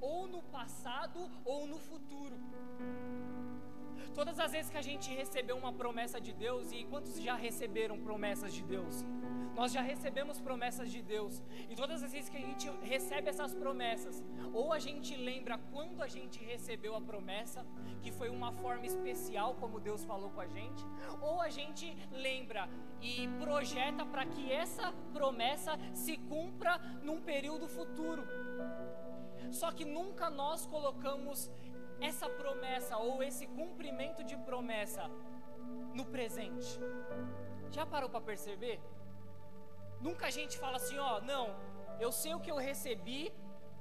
ou no passado ou no futuro. Todas as vezes que a gente recebeu uma promessa de Deus, e quantos já receberam promessas de Deus? Nós já recebemos promessas de Deus, e todas as vezes que a gente recebe essas promessas, ou a gente lembra quando a gente recebeu a promessa, que foi uma forma especial como Deus falou com a gente, ou a gente lembra e projeta para que essa promessa se cumpra num período futuro. Só que nunca nós colocamos essa promessa ou esse cumprimento de promessa no presente. Já parou para perceber? Nunca a gente fala assim, ó, não, eu sei o que eu recebi,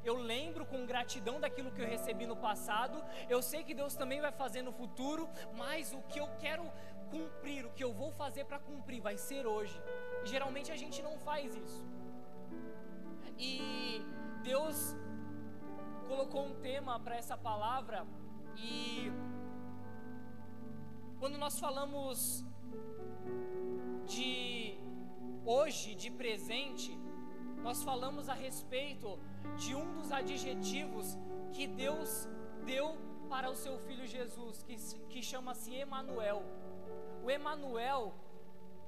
eu lembro com gratidão daquilo que eu recebi no passado, eu sei que Deus também vai fazer no futuro, mas o que eu quero cumprir, o que eu vou fazer para cumprir vai ser hoje. E geralmente a gente não faz isso. E Deus colocou um tema para essa palavra e quando nós falamos de hoje, de presente, nós falamos a respeito de um dos adjetivos que Deus deu para o seu filho Jesus, que, que chama-se Emanuel. O Emanuel,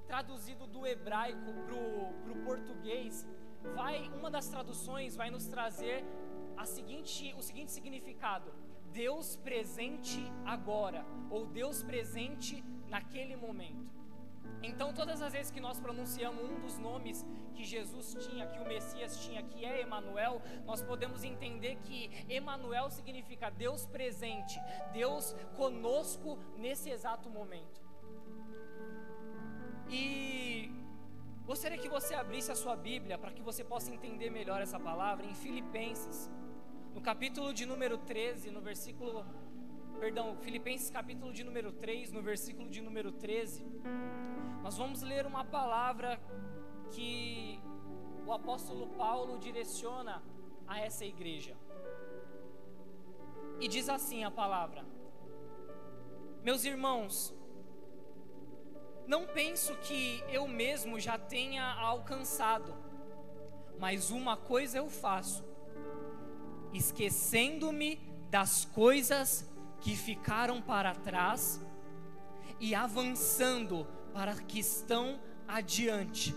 traduzido do hebraico para o português, vai, uma das traduções vai nos trazer a seguinte, o seguinte significado: Deus presente agora, ou Deus presente naquele momento. Então, todas as vezes que nós pronunciamos um dos nomes que Jesus tinha, que o Messias tinha, que é Emanuel, nós podemos entender que Emanuel significa Deus presente, Deus conosco nesse exato momento. E gostaria que você abrisse a sua Bíblia para que você possa entender melhor essa palavra em Filipenses no capítulo de número 13, no versículo. Perdão, Filipenses capítulo de número 3, no versículo de número 13, nós vamos ler uma palavra que o apóstolo Paulo direciona a essa igreja. E diz assim a palavra: Meus irmãos, não penso que eu mesmo já tenha alcançado, mas uma coisa eu faço esquecendo-me das coisas que ficaram para trás e avançando para que estão adiante.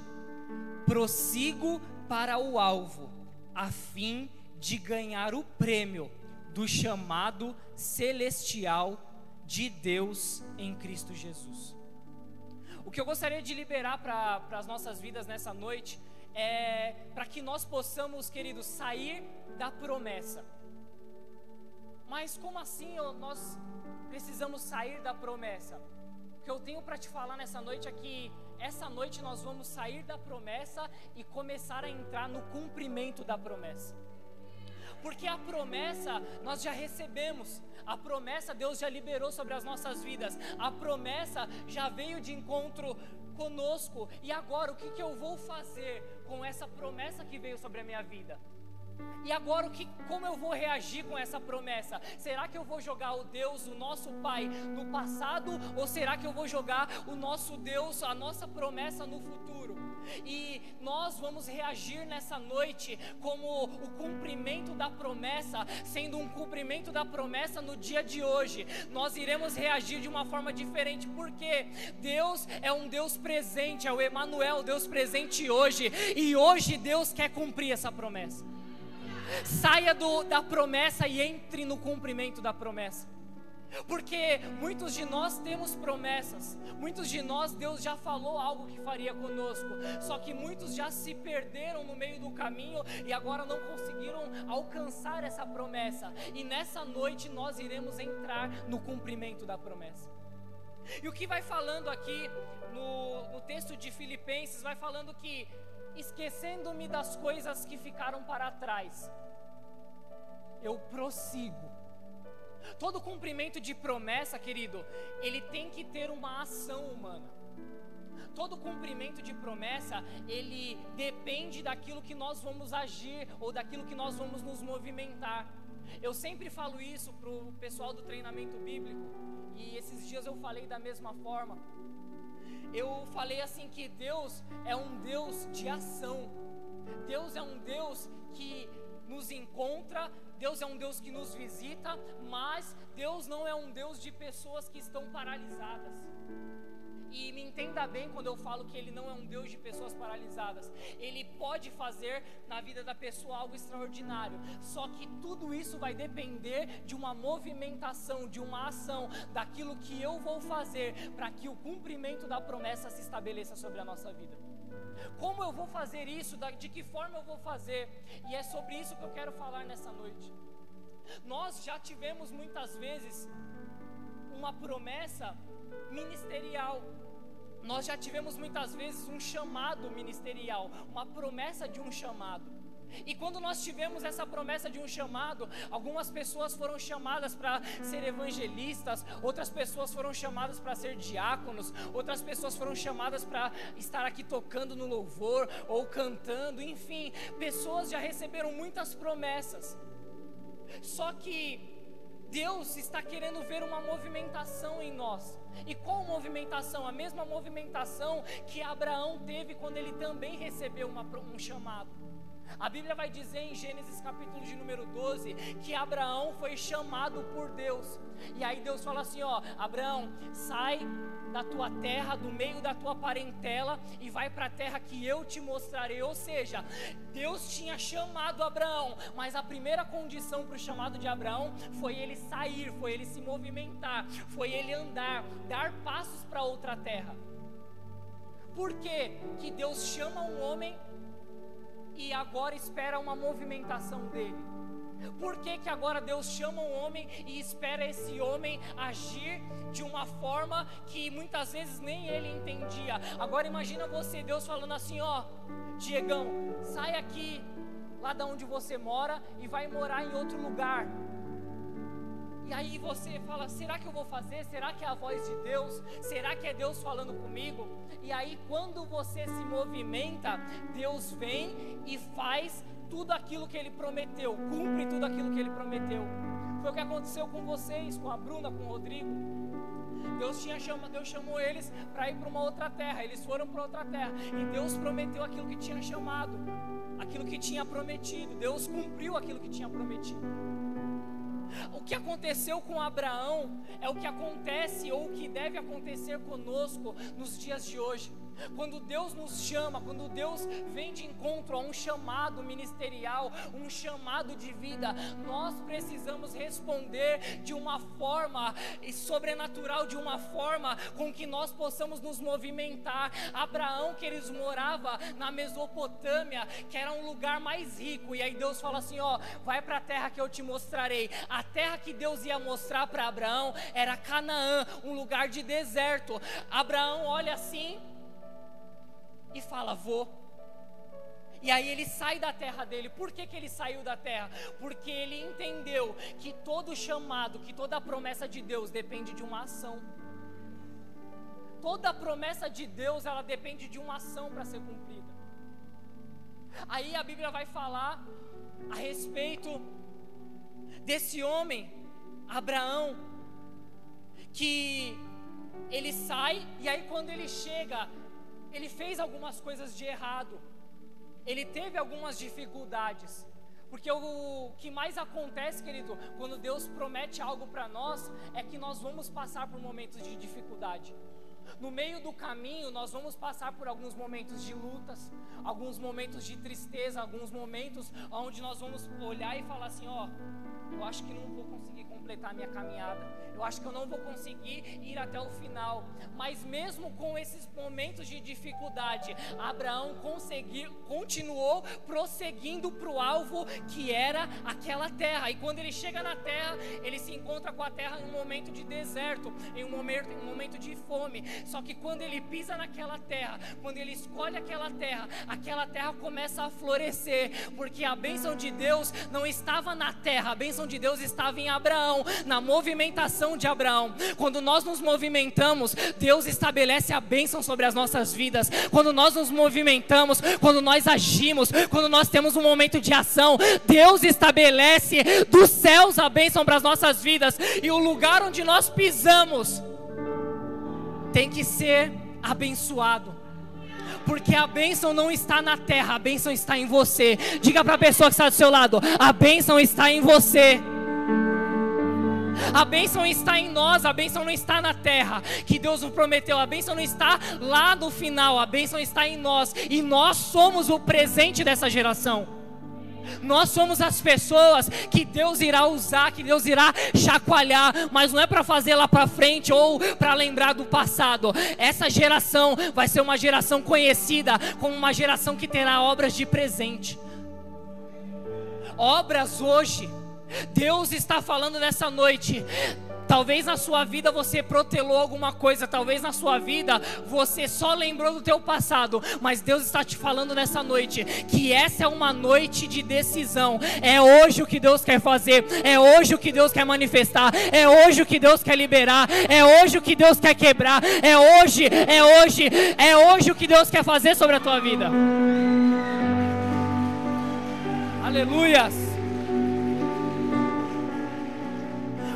Prossigo para o alvo, a fim de ganhar o prêmio do chamado celestial de Deus em Cristo Jesus. O que eu gostaria de liberar para as nossas vidas nessa noite é para que nós possamos, queridos, sair da promessa. Mas como assim nós precisamos sair da promessa? O que eu tenho para te falar nessa noite é que essa noite nós vamos sair da promessa e começar a entrar no cumprimento da promessa. Porque a promessa nós já recebemos, a promessa Deus já liberou sobre as nossas vidas, a promessa já veio de encontro conosco. E agora, o que, que eu vou fazer com essa promessa que veio sobre a minha vida? E agora o que, como eu vou reagir com essa promessa? Será que eu vou jogar o Deus, o nosso Pai, no passado ou será que eu vou jogar o nosso Deus, a nossa promessa no futuro? E nós vamos reagir nessa noite como o cumprimento da promessa, sendo um cumprimento da promessa no dia de hoje. Nós iremos reagir de uma forma diferente, porque Deus é um Deus presente, é o Emanuel, Deus presente hoje, e hoje Deus quer cumprir essa promessa. Saia do, da promessa e entre no cumprimento da promessa. Porque muitos de nós temos promessas, muitos de nós Deus já falou algo que faria conosco, só que muitos já se perderam no meio do caminho e agora não conseguiram alcançar essa promessa. E nessa noite nós iremos entrar no cumprimento da promessa. E o que vai falando aqui no, no texto de Filipenses, vai falando que esquecendo-me das coisas que ficaram para trás, eu prossigo. Todo cumprimento de promessa, querido, ele tem que ter uma ação humana. Todo cumprimento de promessa, ele depende daquilo que nós vamos agir ou daquilo que nós vamos nos movimentar. Eu sempre falo isso para o pessoal do treinamento bíblico, e esses dias eu falei da mesma forma eu falei assim que Deus é um Deus de ação. Deus é um Deus que nos encontra, Deus é um Deus que nos visita, mas Deus não é um Deus de pessoas que estão paralisadas. E me entenda bem quando eu falo que Ele não é um Deus de pessoas paralisadas. Ele pode fazer na vida da pessoa algo extraordinário. Só que tudo isso vai depender de uma movimentação, de uma ação, daquilo que eu vou fazer para que o cumprimento da promessa se estabeleça sobre a nossa vida. Como eu vou fazer isso? De que forma eu vou fazer? E é sobre isso que eu quero falar nessa noite. Nós já tivemos muitas vezes uma promessa ministerial nós já tivemos muitas vezes um chamado ministerial, uma promessa de um chamado. E quando nós tivemos essa promessa de um chamado, algumas pessoas foram chamadas para ser evangelistas, outras pessoas foram chamadas para ser diáconos, outras pessoas foram chamadas para estar aqui tocando no louvor ou cantando, enfim, pessoas já receberam muitas promessas. Só que Deus está querendo ver uma movimentação em nós. E qual movimentação? A mesma movimentação que Abraão teve quando ele também recebeu uma, um chamado. A Bíblia vai dizer em Gênesis capítulo de número 12 que Abraão foi chamado por Deus. E aí Deus fala assim: ó, Abraão, sai da tua terra, do meio da tua parentela e vai para a terra que eu te mostrarei. Ou seja, Deus tinha chamado Abraão, mas a primeira condição para o chamado de Abraão foi ele sair, foi ele se movimentar, foi ele andar, dar passos para outra terra. Por que que Deus chama um homem e agora espera uma movimentação dele? Por que, que agora Deus chama um homem e espera esse homem agir de uma forma que muitas vezes nem ele entendia? Agora imagina você, Deus falando assim, ó, Diegão, sai aqui lá da onde você mora e vai morar em outro lugar. E aí você fala: será que eu vou fazer? Será que é a voz de Deus? Será que é Deus falando comigo? E aí, quando você se movimenta, Deus vem e faz tudo aquilo que ele prometeu, cumpre tudo aquilo que ele prometeu. Foi o que aconteceu com vocês, com a Bruna, com o Rodrigo. Deus tinha chama, Deus chamou eles para ir para uma outra terra. Eles foram para outra terra e Deus prometeu aquilo que tinha chamado, aquilo que tinha prometido. Deus cumpriu aquilo que tinha prometido. O que aconteceu com Abraão é o que acontece ou o que deve acontecer conosco nos dias de hoje. Quando Deus nos chama, quando Deus vem de encontro a um chamado ministerial, um chamado de vida, nós precisamos responder de uma forma sobrenatural, de uma forma com que nós possamos nos movimentar. Abraão, que eles morava na Mesopotâmia, que era um lugar mais rico, e aí Deus fala assim: ó, vai para a terra que eu te mostrarei. A terra que Deus ia mostrar para Abraão era Canaã, um lugar de deserto. Abraão olha assim, e fala: Vou. E aí ele sai da terra dele. Por que, que ele saiu da terra? Porque ele entendeu que todo chamado, que toda promessa de Deus depende de uma ação. Toda promessa de Deus, ela depende de uma ação para ser cumprida. Aí a Bíblia vai falar a respeito desse homem, Abraão, que ele sai e aí quando ele chega ele fez algumas coisas de errado, ele teve algumas dificuldades. Porque o que mais acontece, querido, quando Deus promete algo para nós, é que nós vamos passar por momentos de dificuldade. No meio do caminho, nós vamos passar por alguns momentos de lutas, alguns momentos de tristeza, alguns momentos onde nós vamos olhar e falar assim: ó, eu acho que não vou conseguir completar a minha caminhada, eu acho que eu não vou conseguir ir até o final. Mas mesmo com esses momentos de dificuldade, Abraão conseguiu, continuou prosseguindo para o alvo que era aquela terra. E quando ele chega na terra, ele se encontra com a terra em um momento de deserto, em um momento, em um momento de fome. Só que quando ele pisa naquela terra, quando ele escolhe aquela terra, aquela terra começa a florescer, porque a bênção de Deus não estava na terra, a bênção de Deus estava em Abraão, na movimentação de Abraão. Quando nós nos movimentamos, Deus estabelece a bênção sobre as nossas vidas. Quando nós nos movimentamos, quando nós agimos, quando nós temos um momento de ação, Deus estabelece dos céus a bênção para as nossas vidas e o lugar onde nós pisamos tem que ser abençoado. Porque a bênção não está na terra, a bênção está em você. Diga para a pessoa que está do seu lado: a bênção está em você. A bênção está em nós, a bênção não está na terra, que Deus nos prometeu. A bênção não está lá no final, a bênção está em nós. E nós somos o presente dessa geração. Nós somos as pessoas que Deus irá usar, que Deus irá chacoalhar, mas não é para fazer lá para frente ou para lembrar do passado. Essa geração vai ser uma geração conhecida como uma geração que terá obras de presente. Obras hoje. Deus está falando nessa noite. Talvez na sua vida você protelou alguma coisa, talvez na sua vida você só lembrou do teu passado, mas Deus está te falando nessa noite que essa é uma noite de decisão. É hoje o que Deus quer fazer, é hoje o que Deus quer manifestar, é hoje o que Deus quer liberar, é hoje o que Deus quer quebrar, é hoje, é hoje, é hoje o que Deus quer fazer sobre a tua vida. Aleluias.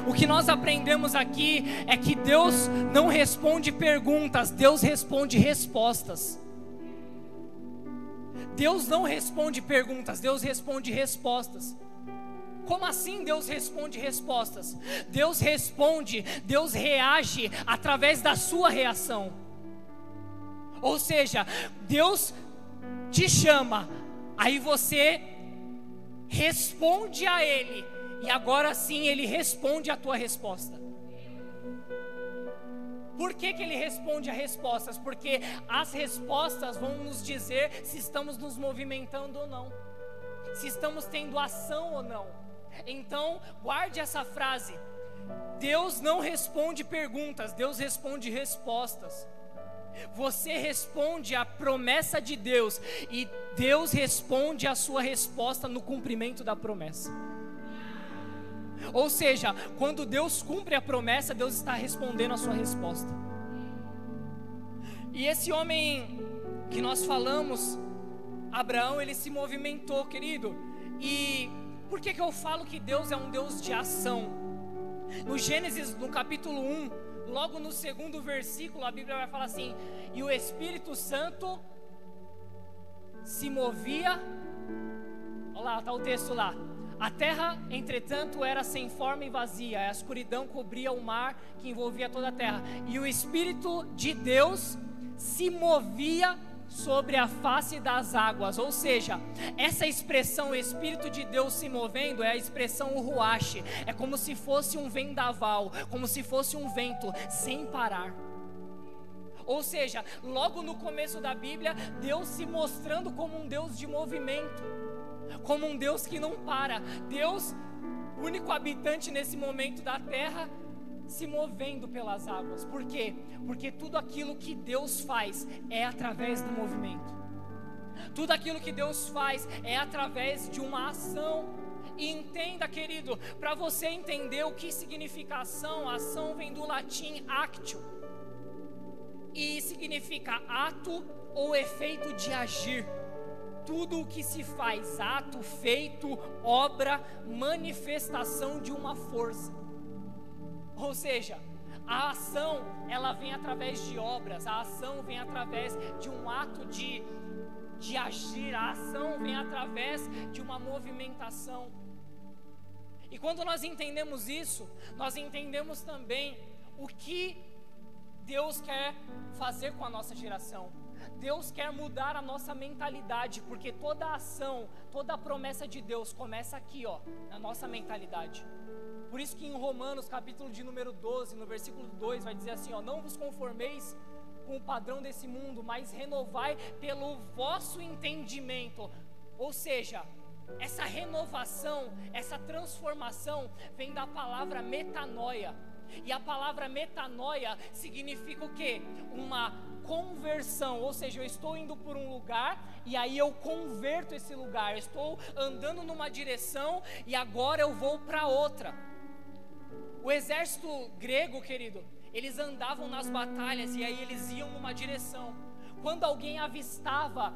O que nós aprendemos aqui é que Deus não responde perguntas, Deus responde respostas. Deus não responde perguntas, Deus responde respostas. Como assim Deus responde respostas? Deus responde, Deus reage através da sua reação. Ou seja, Deus te chama, aí você responde a Ele e agora sim ele responde a tua resposta. Por que, que ele responde a respostas? Porque as respostas vão nos dizer se estamos nos movimentando ou não, se estamos tendo ação ou não. Então, guarde essa frase: Deus não responde perguntas, Deus responde respostas. Você responde à promessa de Deus e Deus responde a sua resposta no cumprimento da promessa. Ou seja, quando Deus cumpre a promessa, Deus está respondendo a sua resposta. E esse homem que nós falamos, Abraão, ele se movimentou, querido. E por que, que eu falo que Deus é um Deus de ação? No Gênesis, no capítulo 1, logo no segundo versículo, a Bíblia vai falar assim: E o Espírito Santo se movia. Olha lá, está o texto lá. A terra, entretanto, era sem forma e vazia, a escuridão cobria o mar que envolvia toda a terra, e o Espírito de Deus se movia sobre a face das águas, ou seja, essa expressão Espírito de Deus se movendo é a expressão ruache, é como se fosse um vendaval, como se fosse um vento sem parar. Ou seja, logo no começo da Bíblia, Deus se mostrando como um Deus de movimento como um Deus que não para. Deus, único habitante nesse momento da terra, se movendo pelas águas. Por quê? Porque tudo aquilo que Deus faz é através do movimento. Tudo aquilo que Deus faz é através de uma ação. E entenda, querido, para você entender o que significa ação, ação vem do latim actio. E significa ato ou efeito de agir tudo o que se faz, ato, feito, obra, manifestação de uma força. Ou seja, a ação, ela vem através de obras, a ação vem através de um ato de, de agir, a ação vem através de uma movimentação. E quando nós entendemos isso, nós entendemos também o que Deus quer fazer com a nossa geração. Deus quer mudar a nossa mentalidade, porque toda ação, toda promessa de Deus começa aqui, ó, na nossa mentalidade. Por isso que em Romanos, capítulo de número 12, no versículo 2, vai dizer assim, ó: "Não vos conformeis com o padrão desse mundo, mas renovai pelo vosso entendimento". Ou seja, essa renovação, essa transformação vem da palavra metanoia. E a palavra metanoia significa o quê? Uma conversão, ou seja, eu estou indo por um lugar e aí eu converto esse lugar. Eu estou andando numa direção e agora eu vou para outra. O exército grego, querido, eles andavam nas batalhas e aí eles iam numa direção. Quando alguém avistava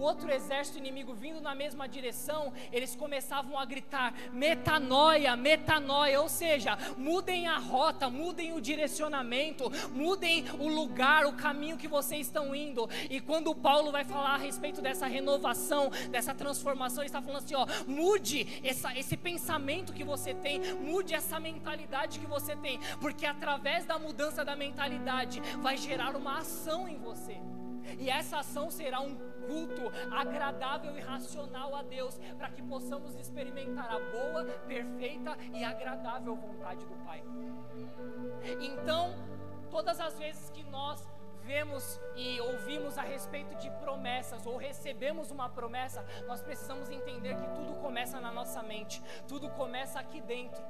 outro exército inimigo vindo na mesma direção, eles começavam a gritar: metanoia, metanoia, ou seja, mudem a rota, mudem o direcionamento, mudem o lugar, o caminho que vocês estão indo. E quando Paulo vai falar a respeito dessa renovação, dessa transformação, ele está falando assim: ó, mude essa, esse pensamento que você tem, mude essa mentalidade que você tem, porque através da mudança da mentalidade vai gerar uma ação em você. E essa ação será um culto agradável e racional a Deus, para que possamos experimentar a boa, perfeita e agradável vontade do Pai. Então, todas as vezes que nós vemos e ouvimos a respeito de promessas ou recebemos uma promessa, nós precisamos entender que tudo começa na nossa mente, tudo começa aqui dentro.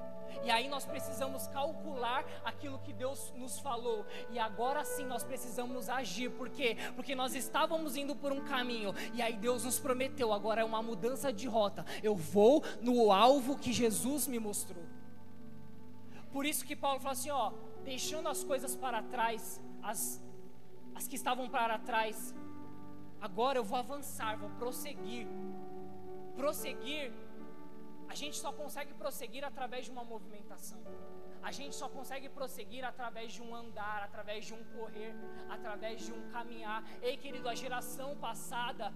E aí nós precisamos calcular aquilo que Deus nos falou. E agora sim nós precisamos agir. Por quê? Porque nós estávamos indo por um caminho. E aí Deus nos prometeu. Agora é uma mudança de rota. Eu vou no alvo que Jesus me mostrou. Por isso que Paulo fala assim: ó, deixando as coisas para trás, as, as que estavam para trás. Agora eu vou avançar, vou prosseguir. Prosseguir a gente só consegue prosseguir através de uma movimentação. A gente só consegue prosseguir através de um andar, através de um correr, através de um caminhar. Ei, querido, a geração passada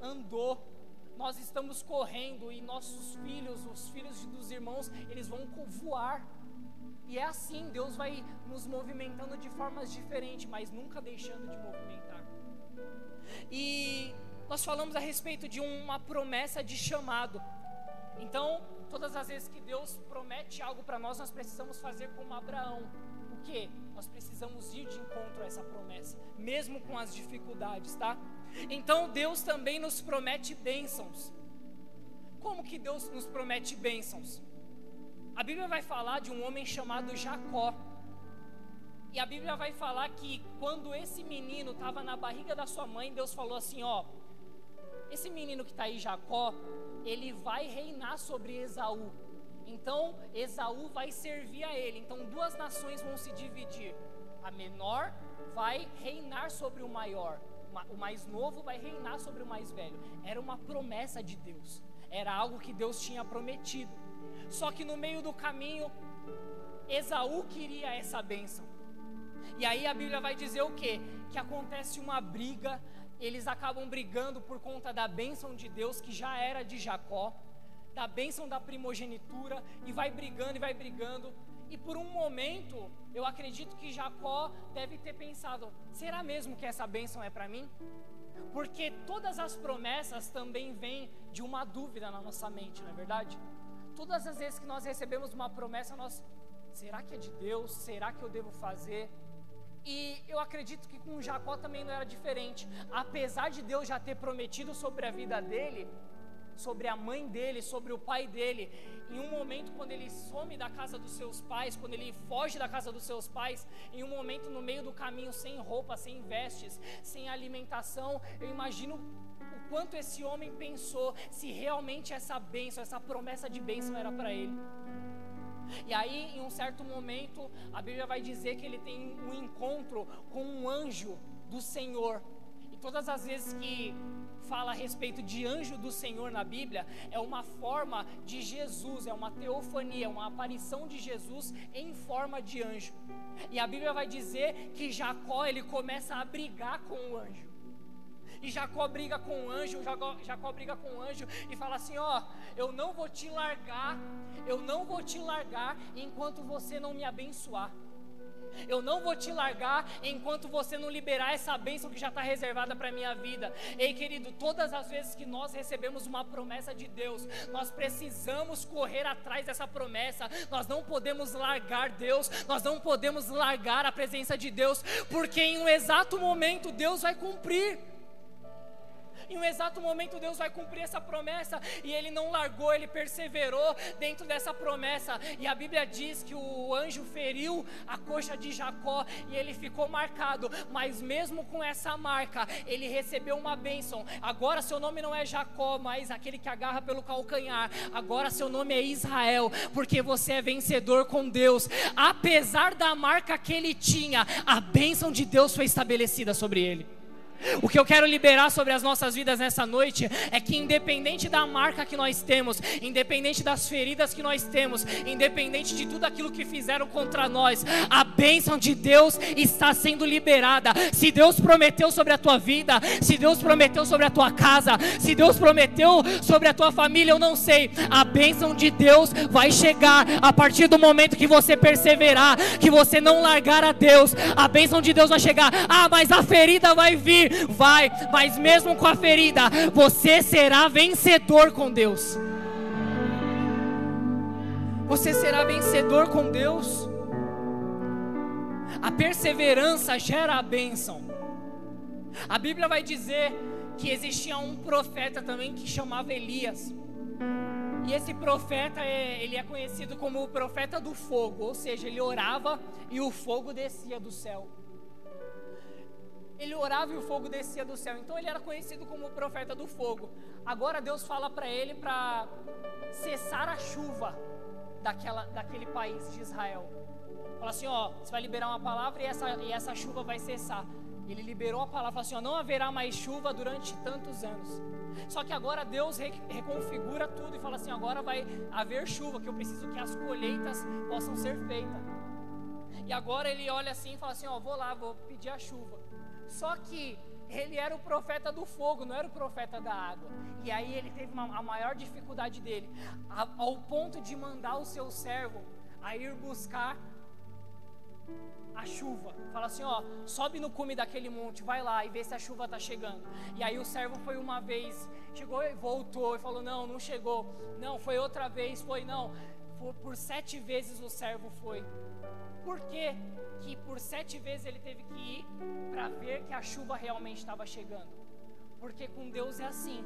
andou. Nós estamos correndo e nossos filhos, os filhos dos irmãos, eles vão voar. E é assim, Deus vai nos movimentando de formas diferentes, mas nunca deixando de movimentar. E nós falamos a respeito de uma promessa de chamado. Então, todas as vezes que Deus promete algo para nós, nós precisamos fazer como Abraão. O que? Nós precisamos ir de encontro a essa promessa, mesmo com as dificuldades, tá? Então, Deus também nos promete bênçãos. Como que Deus nos promete bênçãos? A Bíblia vai falar de um homem chamado Jacó. E a Bíblia vai falar que quando esse menino estava na barriga da sua mãe, Deus falou assim: ó, esse menino que está aí, Jacó, ele vai reinar sobre Esaú. Então, Esaú vai servir a ele. Então, duas nações vão se dividir. A menor vai reinar sobre o maior. O mais novo vai reinar sobre o mais velho. Era uma promessa de Deus. Era algo que Deus tinha prometido. Só que no meio do caminho, Esaú queria essa bênção. E aí a Bíblia vai dizer o quê? Que acontece uma briga eles acabam brigando por conta da bênção de Deus que já era de Jacó, da bênção da primogenitura, e vai brigando e vai brigando. E por um momento, eu acredito que Jacó deve ter pensado: será mesmo que essa bênção é para mim? Porque todas as promessas também vêm de uma dúvida na nossa mente, não é verdade? Todas as vezes que nós recebemos uma promessa, nós, será que é de Deus? Será que eu devo fazer? E eu acredito que com Jacó também não era diferente. Apesar de Deus já ter prometido sobre a vida dele, sobre a mãe dele, sobre o pai dele, em um momento quando ele some da casa dos seus pais, quando ele foge da casa dos seus pais, em um momento no meio do caminho sem roupa, sem vestes, sem alimentação, eu imagino quanto esse homem pensou se realmente essa bênção, essa promessa de bênção era para ele. E aí, em um certo momento, a Bíblia vai dizer que ele tem um encontro com um anjo do Senhor. E todas as vezes que fala a respeito de anjo do Senhor na Bíblia, é uma forma de Jesus, é uma teofania, uma aparição de Jesus em forma de anjo. E a Bíblia vai dizer que Jacó ele começa a brigar com o anjo. E Jacó briga com o anjo, Jacó, Jacó briga com o anjo e fala assim: Ó, eu não vou te largar, eu não vou te largar enquanto você não me abençoar. Eu não vou te largar enquanto você não liberar essa bênção que já está reservada para a minha vida. Ei, querido, todas as vezes que nós recebemos uma promessa de Deus, nós precisamos correr atrás dessa promessa. Nós não podemos largar Deus, nós não podemos largar a presença de Deus, porque em um exato momento Deus vai cumprir. Em um exato momento Deus vai cumprir essa promessa e ele não largou, ele perseverou dentro dessa promessa. E a Bíblia diz que o anjo feriu a coxa de Jacó e ele ficou marcado, mas mesmo com essa marca, ele recebeu uma bênção. Agora seu nome não é Jacó, mas aquele que agarra pelo calcanhar. Agora seu nome é Israel, porque você é vencedor com Deus. Apesar da marca que ele tinha, a bênção de Deus foi estabelecida sobre ele. O que eu quero liberar sobre as nossas vidas nessa noite é que, independente da marca que nós temos, independente das feridas que nós temos, independente de tudo aquilo que fizeram contra nós, a bênção de Deus está sendo liberada. Se Deus prometeu sobre a tua vida, se Deus prometeu sobre a tua casa, se Deus prometeu sobre a tua família, eu não sei, a bênção de Deus vai chegar a partir do momento que você perseverar, que você não largar a Deus, a bênção de Deus vai chegar. Ah, mas a ferida vai vir vai, mas mesmo com a ferida, você será vencedor com Deus. Você será vencedor com Deus. A perseverança gera a bênção. A Bíblia vai dizer que existia um profeta também que chamava Elias. E esse profeta, é, ele é conhecido como o profeta do fogo, ou seja, ele orava e o fogo descia do céu ele orava e o fogo descia do céu. Então ele era conhecido como o profeta do fogo. Agora Deus fala para ele para cessar a chuva daquela, daquele país de Israel. Fala assim, ó, você vai liberar uma palavra e essa, e essa chuva vai cessar. Ele liberou a palavra, falou assim, ó, não haverá mais chuva durante tantos anos. Só que agora Deus re, reconfigura tudo e fala assim, agora vai haver chuva, que eu preciso que as colheitas possam ser feitas. E agora ele olha assim e fala assim, ó, vou lá, vou pedir a chuva. Só que ele era o profeta do fogo, não era o profeta da água. E aí ele teve uma, a maior dificuldade dele, a, ao ponto de mandar o seu servo a ir buscar a chuva. Fala assim, ó, sobe no cume daquele monte, vai lá e vê se a chuva está chegando. E aí o servo foi uma vez, chegou e voltou e falou, não, não chegou. Não, foi outra vez, foi não. Por, por sete vezes o servo foi. Por quê? que por sete vezes ele teve que ir para ver que a chuva realmente estava chegando. Porque com Deus é assim.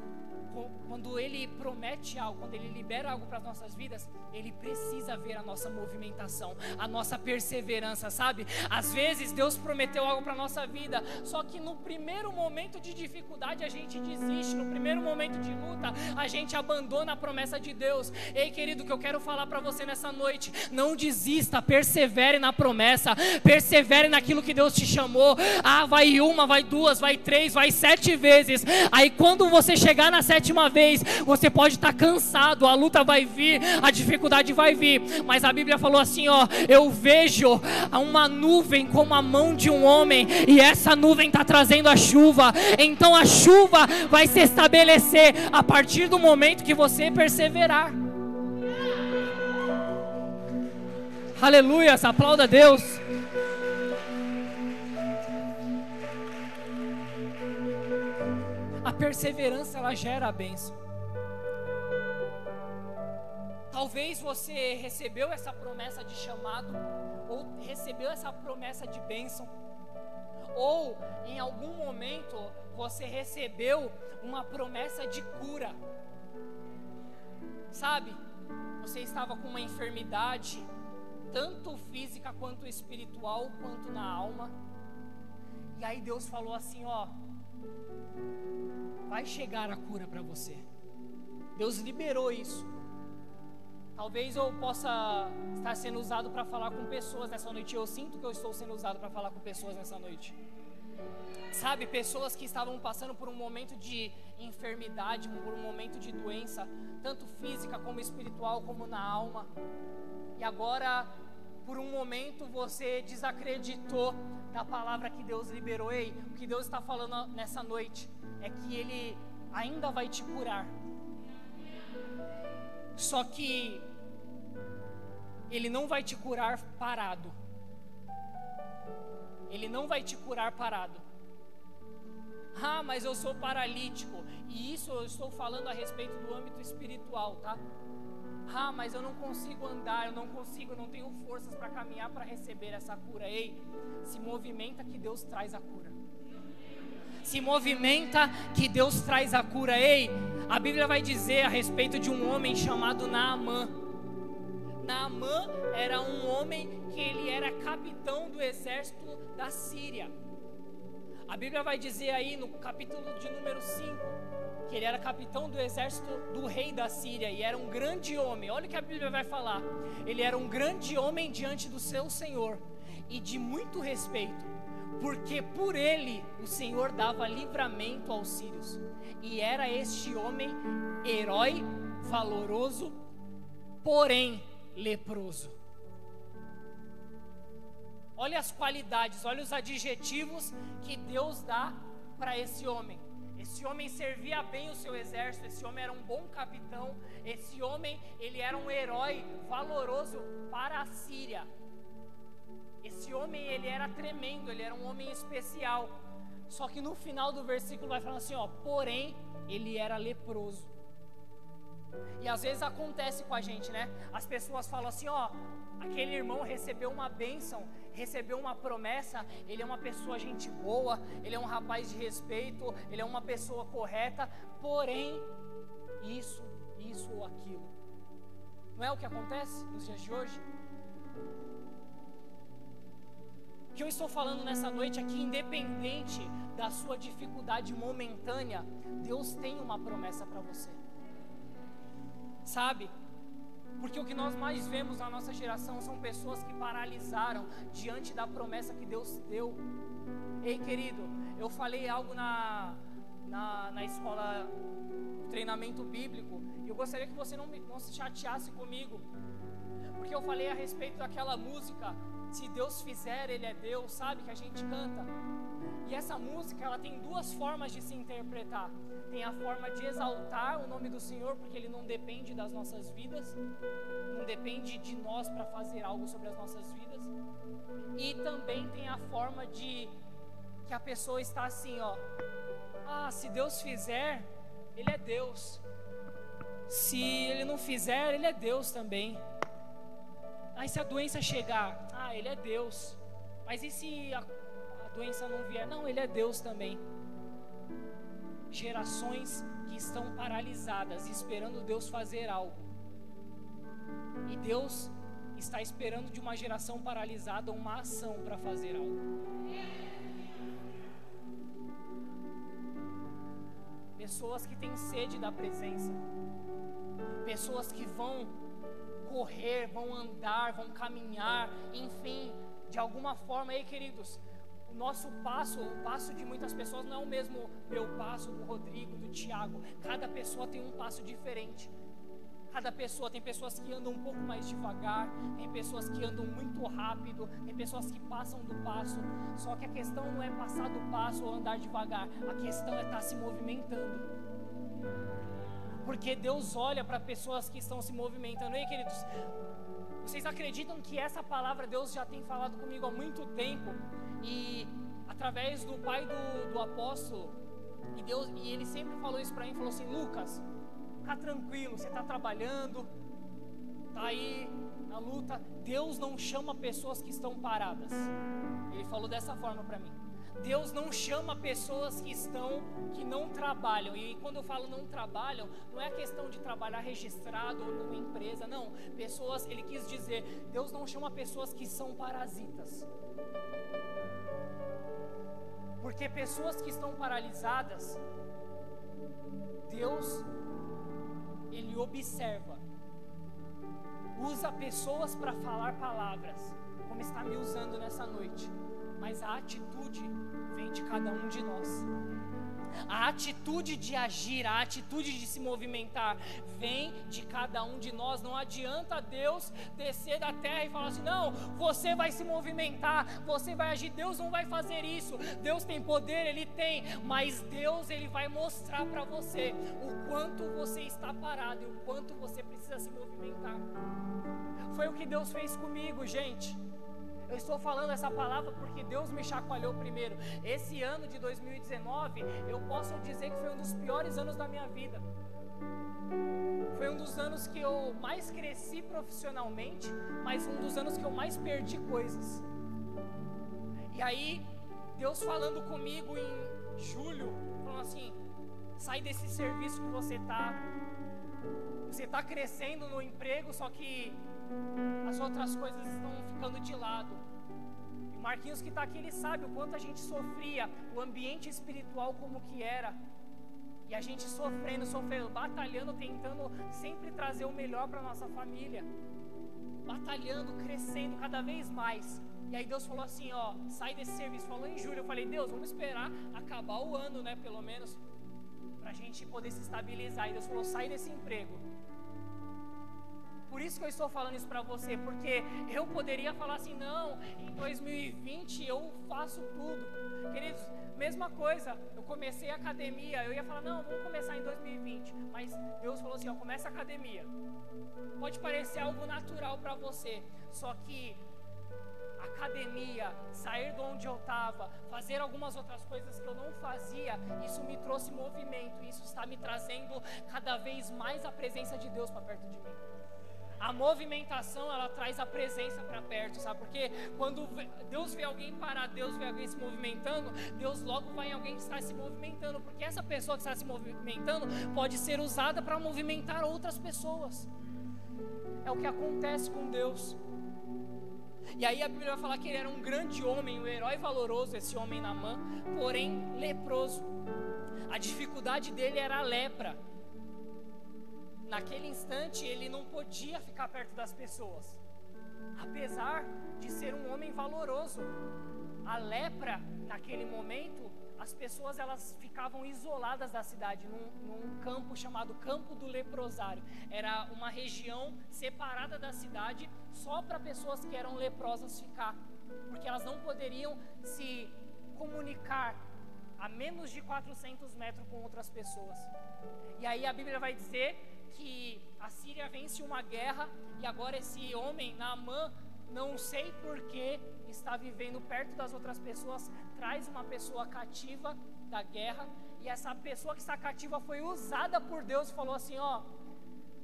Quando Ele promete algo, quando Ele libera algo para as nossas vidas, Ele precisa ver a nossa movimentação, a nossa perseverança, sabe? Às vezes Deus prometeu algo para a nossa vida, só que no primeiro momento de dificuldade a gente desiste, no primeiro momento de luta a gente abandona a promessa de Deus. Ei, querido, que eu quero falar para você nessa noite: não desista, persevere na promessa, persevere naquilo que Deus te chamou. Ah, vai uma, vai duas, vai três, vai sete vezes Aí quando você chegar na sétima vez, você pode estar cansado, a luta vai vir, a dificuldade vai vir. Mas a Bíblia falou assim: ó, eu vejo uma nuvem como a mão de um homem, e essa nuvem está trazendo a chuva. Então a chuva vai se estabelecer a partir do momento que você perseverar. Aleluia, aplauda Deus. A perseverança ela gera a bênção. Talvez você recebeu essa promessa de chamado, ou recebeu essa promessa de bênção, ou em algum momento você recebeu uma promessa de cura. Sabe? Você estava com uma enfermidade, tanto física quanto espiritual, quanto na alma. E aí Deus falou assim, ó, vai chegar a cura para você. Deus liberou isso. Talvez eu possa estar sendo usado para falar com pessoas nessa noite. Eu sinto que eu estou sendo usado para falar com pessoas nessa noite. Sabe, pessoas que estavam passando por um momento de enfermidade, por um momento de doença, tanto física como espiritual, como na alma. E agora por um momento você desacreditou da palavra que Deus liberou. Ei, o que Deus está falando nessa noite é que Ele ainda vai te curar. Só que Ele não vai te curar parado. Ele não vai te curar parado. Ah, mas eu sou paralítico. E isso eu estou falando a respeito do âmbito espiritual, tá? Ah, mas eu não consigo andar, eu não consigo, eu não tenho forças para caminhar para receber essa cura. Ei, se movimenta que Deus traz a cura. Se movimenta que Deus traz a cura. Ei, a Bíblia vai dizer a respeito de um homem chamado Naamã. Naamã era um homem que ele era capitão do exército da Síria. A Bíblia vai dizer aí no capítulo de número 5 que ele era capitão do exército do rei da Síria e era um grande homem. Olha o que a Bíblia vai falar. Ele era um grande homem diante do seu Senhor e de muito respeito, porque por ele o Senhor dava livramento aos sírios. E era este homem herói, valoroso, porém leproso. Olha as qualidades, olha os adjetivos que Deus dá para esse homem. Esse homem servia bem o seu exército, esse homem era um bom capitão, esse homem, ele era um herói valoroso para a Síria. Esse homem, ele era tremendo, ele era um homem especial. Só que no final do versículo vai falar assim, ó, porém, ele era leproso. E às vezes acontece com a gente, né? As pessoas falam assim, ó, aquele irmão recebeu uma bênção, recebeu uma promessa, ele é uma pessoa gente boa, ele é um rapaz de respeito, ele é uma pessoa correta, porém, isso, isso ou aquilo. Não é o que acontece nos dias de hoje? O que eu estou falando nessa noite aqui, independente da sua dificuldade momentânea, Deus tem uma promessa para você. Sabe? Porque o que nós mais vemos na nossa geração são pessoas que paralisaram diante da promessa que Deus deu. Ei, querido, eu falei algo na, na, na escola treinamento bíblico e eu gostaria que você não, não se chateasse comigo, porque eu falei a respeito daquela música se Deus fizer, Ele é Deus, sabe? Que a gente canta. E essa música, ela tem duas formas de se interpretar. Tem a forma de exaltar o nome do Senhor, porque Ele não depende das nossas vidas, não depende de nós para fazer algo sobre as nossas vidas. E também tem a forma de que a pessoa está assim, ó. Ah, se Deus fizer, Ele é Deus. Se Ele não fizer, Ele é Deus também. Aí se a doença chegar, ah, ele é Deus. Mas e se a, doença não vier? Não, ele é Deus também. Gerações que estão paralisadas, esperando Deus fazer algo. E Deus está esperando de uma geração paralisada uma ação para fazer algo. Pessoas que têm sede da presença, pessoas que vão correr, vão andar, vão caminhar, enfim, de alguma forma, aí, queridos, nosso passo, o passo de muitas pessoas não é o mesmo meu passo, do Rodrigo, do Tiago. Cada pessoa tem um passo diferente. Cada pessoa tem pessoas que andam um pouco mais devagar, tem pessoas que andam muito rápido, tem pessoas que passam do passo. Só que a questão não é passar do passo ou andar devagar, a questão é estar tá se movimentando porque Deus olha para pessoas que estão se movimentando. Ei, queridos, vocês acreditam que essa palavra Deus já tem falado comigo há muito tempo e através do pai do, do apóstolo e Deus e ele sempre falou isso para mim, falou assim, Lucas, fica tranquilo, você está trabalhando, está aí na luta. Deus não chama pessoas que estão paradas. Ele falou dessa forma para mim. Deus não chama pessoas que estão, que não trabalham. E quando eu falo não trabalham, não é questão de trabalhar registrado ou numa empresa, não. Pessoas, ele quis dizer, Deus não chama pessoas que são parasitas. Porque pessoas que estão paralisadas, Deus, Ele observa, usa pessoas para falar palavras, como está me usando nessa noite mas a atitude vem de cada um de nós. A atitude de agir, a atitude de se movimentar vem de cada um de nós. Não adianta Deus descer da terra e falar assim: não, você vai se movimentar, você vai agir. Deus não vai fazer isso. Deus tem poder, Ele tem, mas Deus ele vai mostrar para você o quanto você está parado e o quanto você precisa se movimentar. Foi o que Deus fez comigo, gente. Eu estou falando essa palavra porque Deus me chacoalhou primeiro. Esse ano de 2019, eu posso dizer que foi um dos piores anos da minha vida. Foi um dos anos que eu mais cresci profissionalmente, mas um dos anos que eu mais perdi coisas. E aí, Deus falando comigo em julho, falando assim: sai desse serviço que você está. Você está crescendo no emprego, só que as outras coisas estão ficando de lado. E Marquinhos que está aqui, ele sabe o quanto a gente sofria, o ambiente espiritual como que era. E a gente sofrendo, sofrendo, batalhando, tentando sempre trazer o melhor para nossa família. batalhando, crescendo cada vez mais. E aí Deus falou assim, ó, sai desse serviço. Falou em julho. Eu falei, Deus, vamos esperar acabar o ano, né? Pelo menos, pra gente poder se estabilizar. E Deus falou, sai desse emprego. Por isso que eu estou falando isso para você, porque eu poderia falar assim, não, em 2020 eu faço tudo. Queridos, mesma coisa, eu comecei a academia, eu ia falar, não, vamos começar em 2020. Mas Deus falou assim, ó, começa a academia. Pode parecer algo natural para você, só que academia, sair de onde eu estava, fazer algumas outras coisas que eu não fazia, isso me trouxe movimento, isso está me trazendo cada vez mais a presença de Deus para perto de mim. A movimentação ela traz a presença para perto, sabe? Porque quando Deus vê alguém parar, Deus vê alguém se movimentando, Deus logo vai em alguém que está se movimentando, porque essa pessoa que está se movimentando pode ser usada para movimentar outras pessoas. É o que acontece com Deus. E aí a Bíblia vai falar que ele era um grande homem, um herói valoroso, esse homem Namã, porém leproso. A dificuldade dele era a lepra. Naquele instante ele não podia ficar perto das pessoas, apesar de ser um homem valoroso. A lepra, naquele momento, as pessoas elas ficavam isoladas da cidade num, num, campo chamado Campo do Leprosário. Era uma região separada da cidade só para pessoas que eram leprosas ficar, porque elas não poderiam se comunicar a menos de 400 metros com outras pessoas. E aí a Bíblia vai dizer que a Síria vence uma guerra e agora esse homem, Naamã, não sei porquê, está vivendo perto das outras pessoas, traz uma pessoa cativa da guerra, e essa pessoa que está cativa foi usada por Deus e falou assim: ó,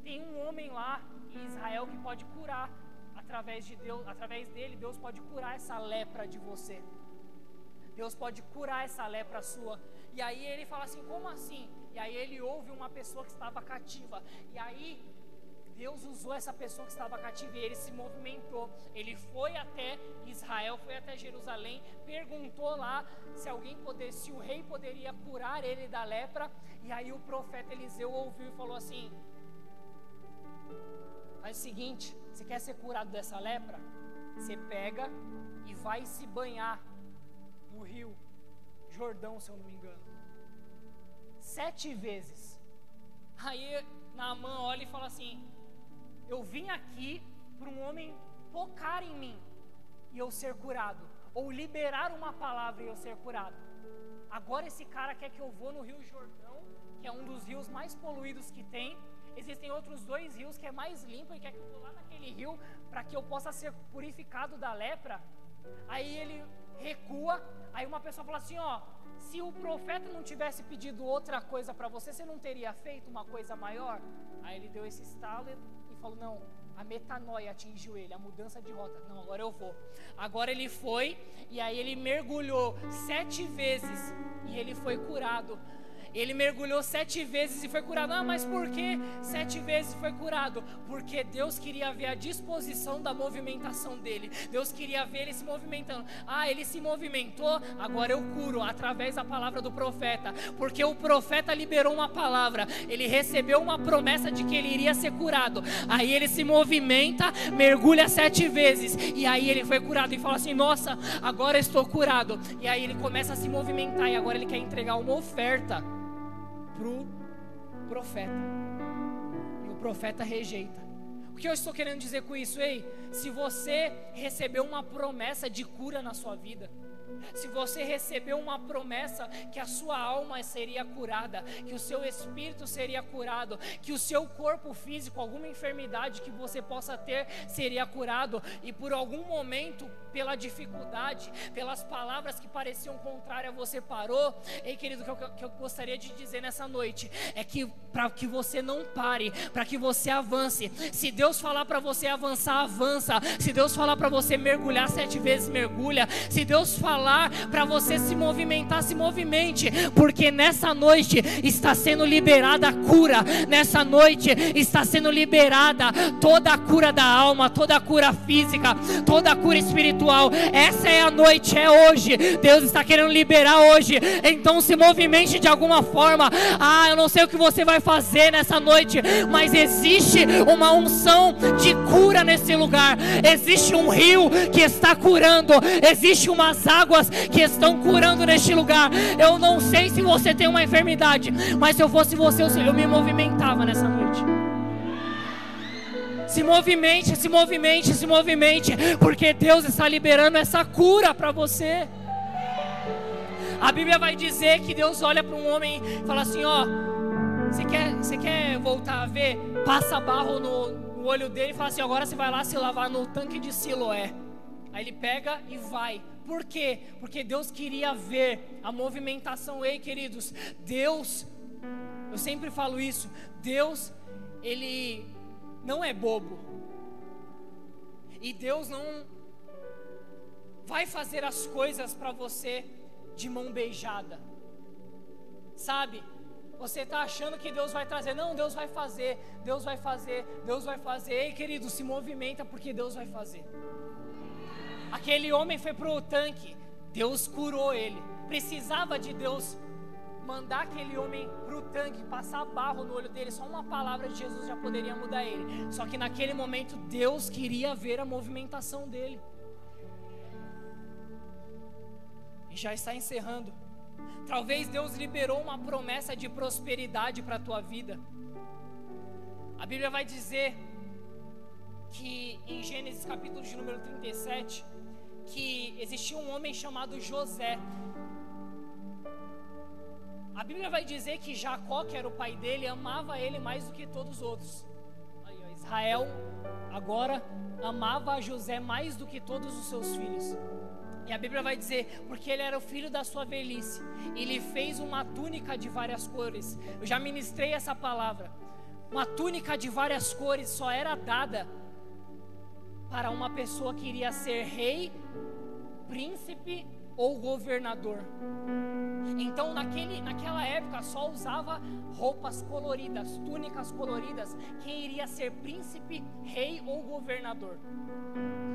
tem um homem lá em Israel que pode curar através de Deus, através dele, Deus pode curar essa lepra de você. Deus pode curar essa lepra sua. E aí ele fala assim: como assim? E aí ele ouve uma pessoa que estava cativa. E aí Deus usou essa pessoa que estava cativa e ele se movimentou. Ele foi até Israel, foi até Jerusalém, perguntou lá se alguém poder, se o rei poderia curar ele da lepra. E aí o profeta Eliseu ouviu e falou assim: Faz o seguinte, você quer ser curado dessa lepra? Você pega e vai se banhar no rio Jordão, se eu não me engano. Sete vezes. Aí Naamã olha e fala assim: eu vim aqui para um homem tocar em mim e eu ser curado, ou liberar uma palavra e eu ser curado. Agora esse cara quer que eu vou no Rio Jordão, que é um dos rios mais poluídos que tem. Existem outros dois rios que é mais limpo e quer que eu vou lá naquele rio para que eu possa ser purificado da lepra. Aí ele recua, aí uma pessoa fala assim, ó, se o profeta não tivesse pedido outra coisa para você, você não teria feito uma coisa maior? Aí ele deu esse estalo falou: não, a metanoia atingiu ele, a mudança de rota. Não, agora eu vou. Agora ele foi e aí ele mergulhou sete vezes e ele foi curado. Ele mergulhou sete vezes e foi curado. Ah, mas por que sete vezes foi curado? Porque Deus queria ver a disposição da movimentação dele. Deus queria ver ele se movimentando. Ah, ele se movimentou, agora eu curo através da palavra do profeta. Porque o profeta liberou uma palavra, ele recebeu uma promessa de que ele iria ser curado. Aí ele se movimenta, mergulha sete vezes. E aí ele foi curado e fala assim: Nossa, agora estou curado. E aí ele começa a se movimentar e agora ele quer entregar uma oferta para o profeta. E o profeta rejeita. O que eu estou querendo dizer com isso, ei? Se você recebeu uma promessa de cura na sua vida, se você recebeu uma promessa que a sua alma seria curada, que o seu espírito seria curado, que o seu corpo físico, alguma enfermidade que você possa ter, seria curado, e por algum momento, pela dificuldade, pelas palavras que pareciam contrárias, você parou, ei querido, o que, que eu gostaria de dizer nessa noite é que para que você não pare, para que você avance. Se Deus falar para você avançar, avança. Se Deus falar para você mergulhar sete vezes, mergulha. Se Deus falar para você se movimentar, se movimente, porque nessa noite está sendo liberada a cura, nessa noite está sendo liberada toda a cura da alma, toda a cura física, toda a cura espiritual. Essa é a noite, é hoje. Deus está querendo liberar hoje. Então se movimente de alguma forma. Ah, eu não sei o que você vai fazer nessa noite, mas existe uma unção de cura cura nesse lugar. Existe um rio que está curando, existe umas águas que estão curando neste lugar. Eu não sei se você tem uma enfermidade, mas se eu fosse você, eu me movimentava nessa noite. Se movimente, se movimente, se movimente, porque Deus está liberando essa cura para você. A Bíblia vai dizer que Deus olha para um homem e fala assim: Ó, você quer, você quer voltar a ver? Passa barro no, no olho dele e fala assim: Agora você vai lá se lavar no tanque de Siloé. Aí ele pega e vai. Por quê? Porque Deus queria ver a movimentação. Ei, queridos, Deus, eu sempre falo isso, Deus, Ele não é bobo. E Deus não vai fazer as coisas para você de mão beijada. Sabe? Você está achando que Deus vai trazer. Não, Deus vai fazer. Deus vai fazer. Deus vai fazer. Ei, querido, se movimenta porque Deus vai fazer. Aquele homem foi para o tanque. Deus curou ele. Precisava de Deus mandar aquele homem para o tanque, passar barro no olho dele, só uma palavra de Jesus já poderia mudar ele. Só que naquele momento Deus queria ver a movimentação dele. E já está encerrando. Talvez Deus liberou uma promessa de prosperidade para a tua vida. A Bíblia vai dizer que em Gênesis capítulo de número 37, que existia um homem chamado José, a Bíblia vai dizer que Jacó, que era o pai dele, amava ele mais do que todos os outros. Israel agora amava José mais do que todos os seus filhos. E a Bíblia vai dizer, porque ele era o filho da sua velhice, ele fez uma túnica de várias cores. Eu já ministrei essa palavra. Uma túnica de várias cores só era dada para uma pessoa que iria ser rei, príncipe ou governador. Então, naquele, naquela época, só usava roupas coloridas, túnicas coloridas, quem iria ser príncipe, rei ou governador.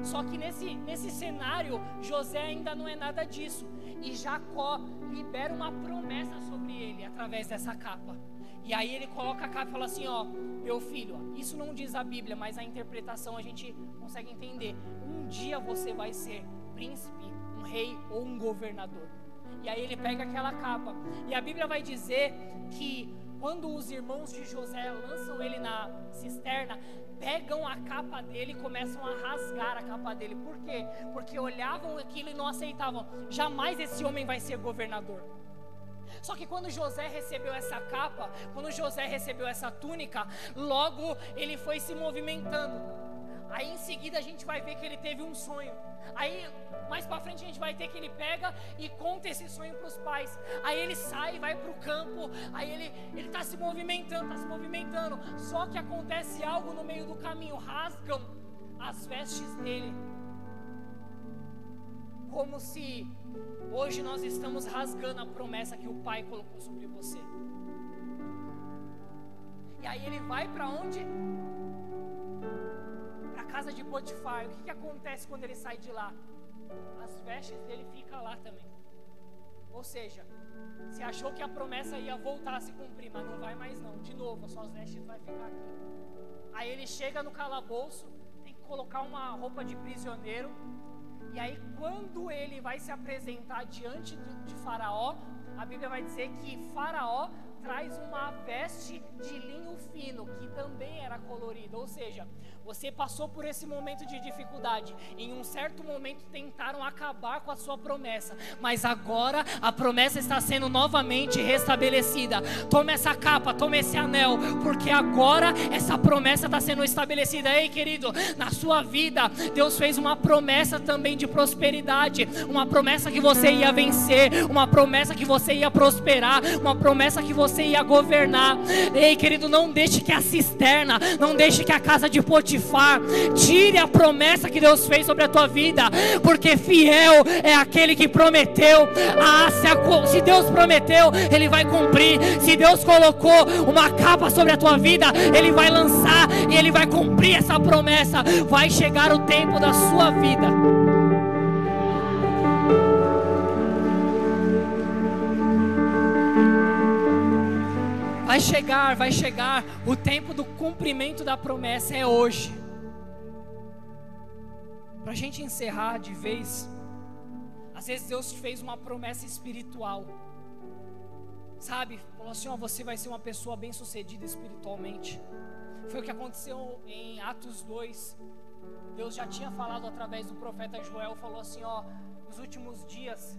Só que nesse, nesse cenário, José ainda não é nada disso. E Jacó libera uma promessa sobre ele através dessa capa. E aí ele coloca a capa e fala assim: Ó, meu filho, isso não diz a Bíblia, mas a interpretação a gente consegue entender. Um dia você vai ser príncipe, um rei ou um governador. E aí ele pega aquela capa. E a Bíblia vai dizer que quando os irmãos de José lançam ele na cisterna, pegam a capa dele e começam a rasgar a capa dele. Por quê? Porque olhavam aquilo e não aceitavam. Jamais esse homem vai ser governador. Só que quando José recebeu essa capa, quando José recebeu essa túnica, logo ele foi se movimentando. Aí em seguida a gente vai ver que ele teve um sonho. Aí mais para frente a gente vai ter que ele pega e conta esse sonho para os pais. Aí ele sai, vai para o campo. Aí ele ele está se movimentando, está se movimentando. Só que acontece algo no meio do caminho, rasgam as vestes dele. Como se hoje nós estamos rasgando a promessa que o pai colocou sobre você. E aí ele vai para onde? Casa de Potifar. O que, que acontece quando ele sai de lá? as vestes dele ficam lá também. Ou seja, se achou que a promessa ia voltar a se cumprir, mas não vai mais não. De novo, as suas vestes vai ficar aqui. Aí ele chega no calabouço, tem que colocar uma roupa de prisioneiro. E aí quando ele vai se apresentar diante de Faraó, a Bíblia vai dizer que Faraó traz uma veste de linho fino, que também era colorida. Ou seja, você passou por esse momento de dificuldade. Em um certo momento tentaram acabar com a sua promessa, mas agora a promessa está sendo novamente restabelecida. Toma essa capa, toma esse anel, porque agora essa promessa está sendo estabelecida. Ei, querido, na sua vida, Deus fez uma promessa também de prosperidade, uma promessa que você ia vencer, uma promessa que você ia prosperar, uma promessa que você ia governar. Ei, querido, não deixe que a cisterna, não deixe que a casa de Potifar Potifar. Tire a promessa que Deus fez sobre a tua vida, porque fiel é aquele que prometeu. Ah, se, a, se Deus prometeu, Ele vai cumprir. Se Deus colocou uma capa sobre a tua vida, Ele vai lançar e Ele vai cumprir essa promessa. Vai chegar o tempo da sua vida. Vai chegar, vai chegar. O tempo do cumprimento da promessa é hoje. Para a gente encerrar de vez, às vezes Deus fez uma promessa espiritual. Sabe? Falou assim: ó, você vai ser uma pessoa bem sucedida espiritualmente. Foi o que aconteceu em Atos 2. Deus já tinha falado através do profeta Joel, falou assim, ó, nos últimos dias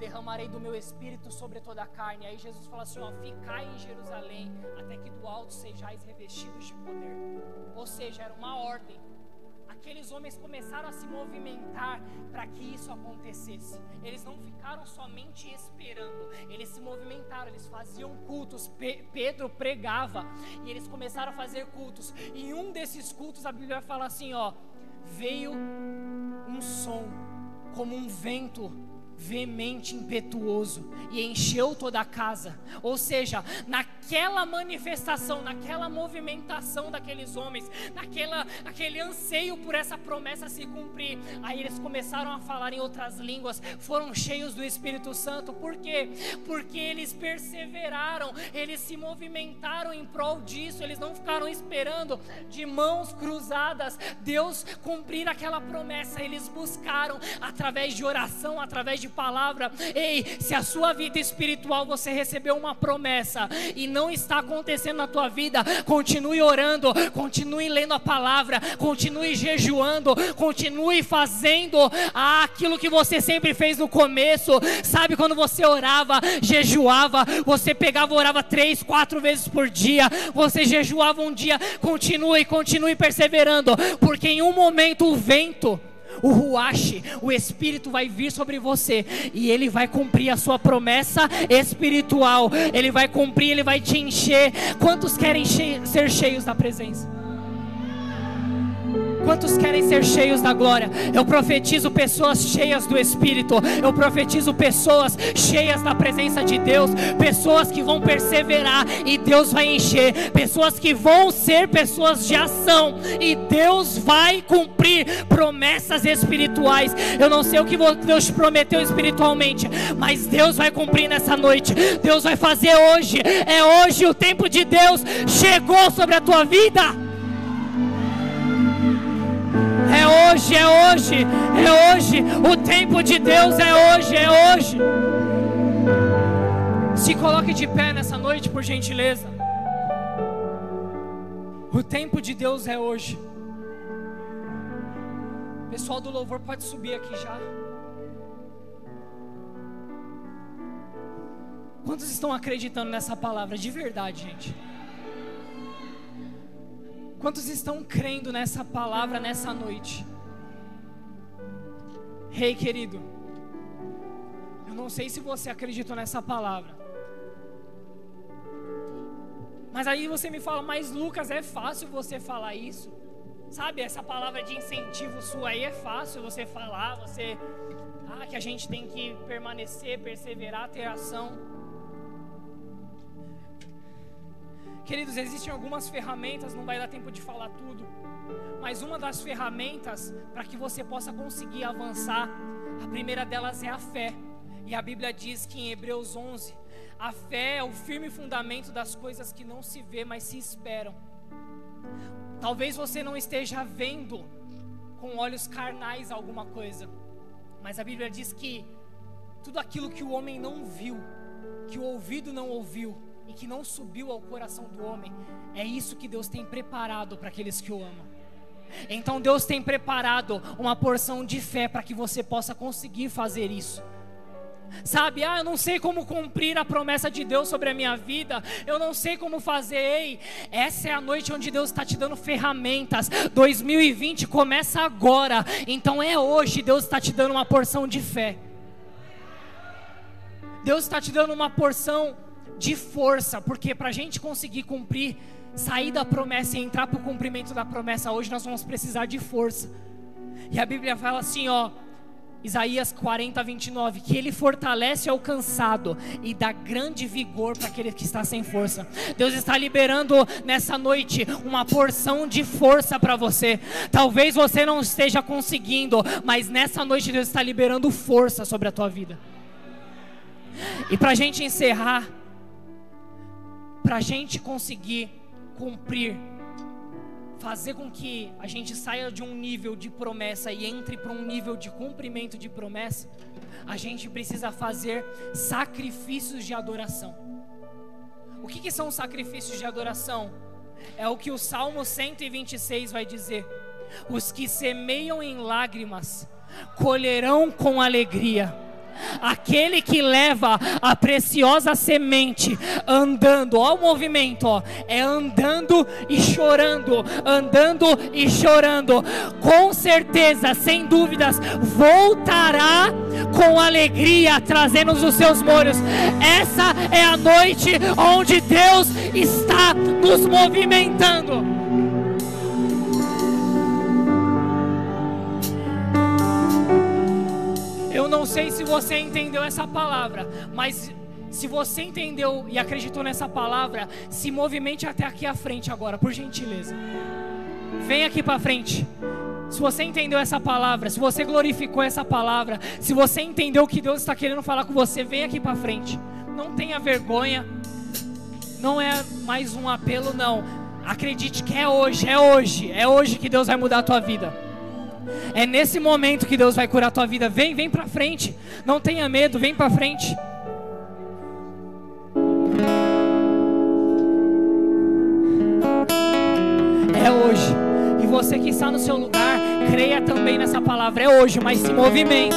derramarei do meu espírito sobre toda a carne. Aí Jesus fala assim, ó, ficai em Jerusalém até que do alto sejais revestidos de poder. Ou seja, era uma ordem aqueles homens começaram a se movimentar para que isso acontecesse. Eles não ficaram somente esperando, eles se movimentaram, eles faziam cultos. Pe Pedro pregava e eles começaram a fazer cultos. E um desses cultos a Bíblia fala assim, ó, veio um som como um vento veemente, impetuoso e encheu toda a casa. Ou seja, naquela manifestação, naquela movimentação daqueles homens, naquela, naquele anseio por essa promessa se cumprir, aí eles começaram a falar em outras línguas, foram cheios do Espírito Santo. Por quê? Porque eles perseveraram, eles se movimentaram em prol disso, eles não ficaram esperando de mãos cruzadas Deus cumprir aquela promessa, eles buscaram através de oração, através de palavra. Ei, se a sua vida espiritual você recebeu uma promessa e não está acontecendo na tua vida, continue orando, continue lendo a palavra, continue jejuando, continue fazendo aquilo que você sempre fez no começo. Sabe quando você orava, jejuava, você pegava, orava três, quatro vezes por dia, você jejuava um dia, continue, continue perseverando, porque em um momento o vento o ruache, o Espírito vai vir sobre você e ele vai cumprir a sua promessa espiritual. Ele vai cumprir, ele vai te encher. Quantos querem ser cheios da presença? Quantos querem ser cheios da glória? Eu profetizo pessoas cheias do Espírito. Eu profetizo pessoas cheias da presença de Deus. Pessoas que vão perseverar e Deus vai encher. Pessoas que vão ser pessoas de ação e Deus vai cumprir promessas espirituais. Eu não sei o que Deus te prometeu espiritualmente, mas Deus vai cumprir nessa noite. Deus vai fazer hoje. É hoje o tempo de Deus chegou sobre a tua vida. Hoje, é hoje, é hoje. O tempo de Deus é hoje, é hoje. Se coloque de pé nessa noite, por gentileza. O tempo de Deus é hoje. Pessoal do louvor pode subir aqui já. Quantos estão acreditando nessa palavra de verdade, gente? Quantos estão crendo nessa palavra nessa noite? Rei hey, querido, eu não sei se você acreditou nessa palavra. Mas aí você me fala, mas Lucas, é fácil você falar isso? Sabe, essa palavra de incentivo sua aí é fácil você falar, você. Ah, que a gente tem que permanecer, perseverar, ter ação. Queridos, existem algumas ferramentas, não vai dar tempo de falar tudo, mas uma das ferramentas para que você possa conseguir avançar, a primeira delas é a fé. E a Bíblia diz que em Hebreus 11, a fé é o firme fundamento das coisas que não se vê, mas se esperam. Talvez você não esteja vendo com olhos carnais alguma coisa, mas a Bíblia diz que tudo aquilo que o homem não viu, que o ouvido não ouviu, e que não subiu ao coração do homem, é isso que Deus tem preparado para aqueles que o amam. Então Deus tem preparado uma porção de fé para que você possa conseguir fazer isso. Sabe, ah, eu não sei como cumprir a promessa de Deus sobre a minha vida, eu não sei como fazer. Ei, essa é a noite onde Deus está te dando ferramentas. 2020 começa agora, então é hoje. Deus está te dando uma porção de fé. Deus está te dando uma porção de força, porque para a gente conseguir cumprir, sair da promessa e entrar para o cumprimento da promessa hoje, nós vamos precisar de força. E a Bíblia fala assim, ó, Isaías 40, 29, que ele fortalece ao cansado e dá grande vigor para aquele que está sem força. Deus está liberando nessa noite uma porção de força para você. Talvez você não esteja conseguindo, mas nessa noite Deus está liberando força sobre a tua vida. E para a gente encerrar, para a gente conseguir cumprir, fazer com que a gente saia de um nível de promessa e entre para um nível de cumprimento de promessa, a gente precisa fazer sacrifícios de adoração. O que, que são sacrifícios de adoração? É o que o Salmo 126 vai dizer: os que semeiam em lágrimas colherão com alegria. Aquele que leva a preciosa semente andando, ó o movimento, ó, é andando e chorando, andando e chorando. Com certeza, sem dúvidas, voltará com alegria, trazendo os seus molhos. Essa é a noite onde Deus está nos movimentando. Não sei se você entendeu essa palavra, mas se você entendeu e acreditou nessa palavra, se movimente até aqui à frente agora, por gentileza. Vem aqui para frente. Se você entendeu essa palavra, se você glorificou essa palavra, se você entendeu o que Deus está querendo falar com você, vem aqui para frente. Não tenha vergonha. Não é mais um apelo, não. Acredite que é hoje, é hoje, é hoje que Deus vai mudar a tua vida. É nesse momento que Deus vai curar a tua vida. Vem, vem para frente. Não tenha medo, vem para frente. É hoje. E você que está no seu lugar, creia também nessa palavra. É hoje, mas se movimente.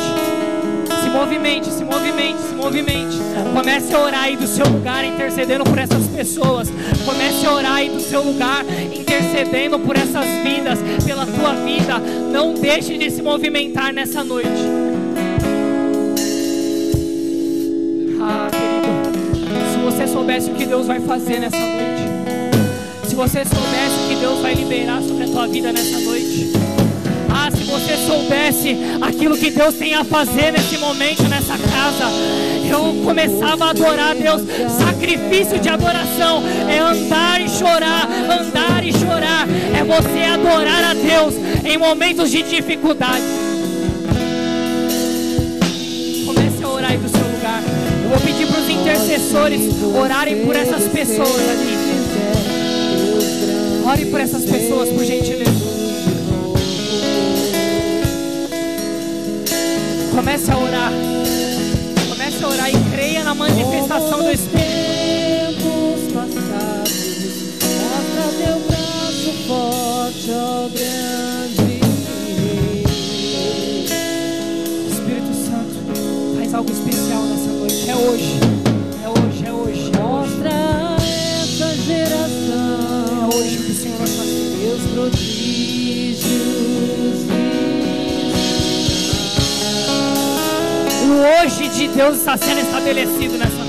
Movimente, se movimente, se movimente. Comece a orar aí do seu lugar, intercedendo por essas pessoas. Comece a orar aí do seu lugar, intercedendo por essas vidas, pela tua vida. Não deixe de se movimentar nessa noite. Ah, querido, se você soubesse o que Deus vai fazer nessa noite. Se você soubesse o que Deus vai liberar sobre a tua vida nessa noite. Você soubesse aquilo que Deus tem a fazer nesse momento, nessa casa, eu começava a adorar Deus. Sacrifício de adoração é andar e chorar, andar e chorar, é você adorar a Deus em momentos de dificuldade. Comece a orar aí do seu lugar. Eu vou pedir para os intercessores orarem por essas pessoas ali. Ore por essas pessoas, por gentileza. Comece a orar. Comece a orar e creia na manifestação do Espírito. passados, mostra teu braço forte, ó grande Espírito Santo, faz algo especial nessa noite. É hoje. É hoje, é hoje. É mostra essa geração. É hoje que o Senhor vai fazer. Deus prodígios. Hoje de Deus está sendo estabelecido nessa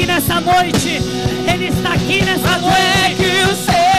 aqui nessa noite. Ele está aqui nessa noite.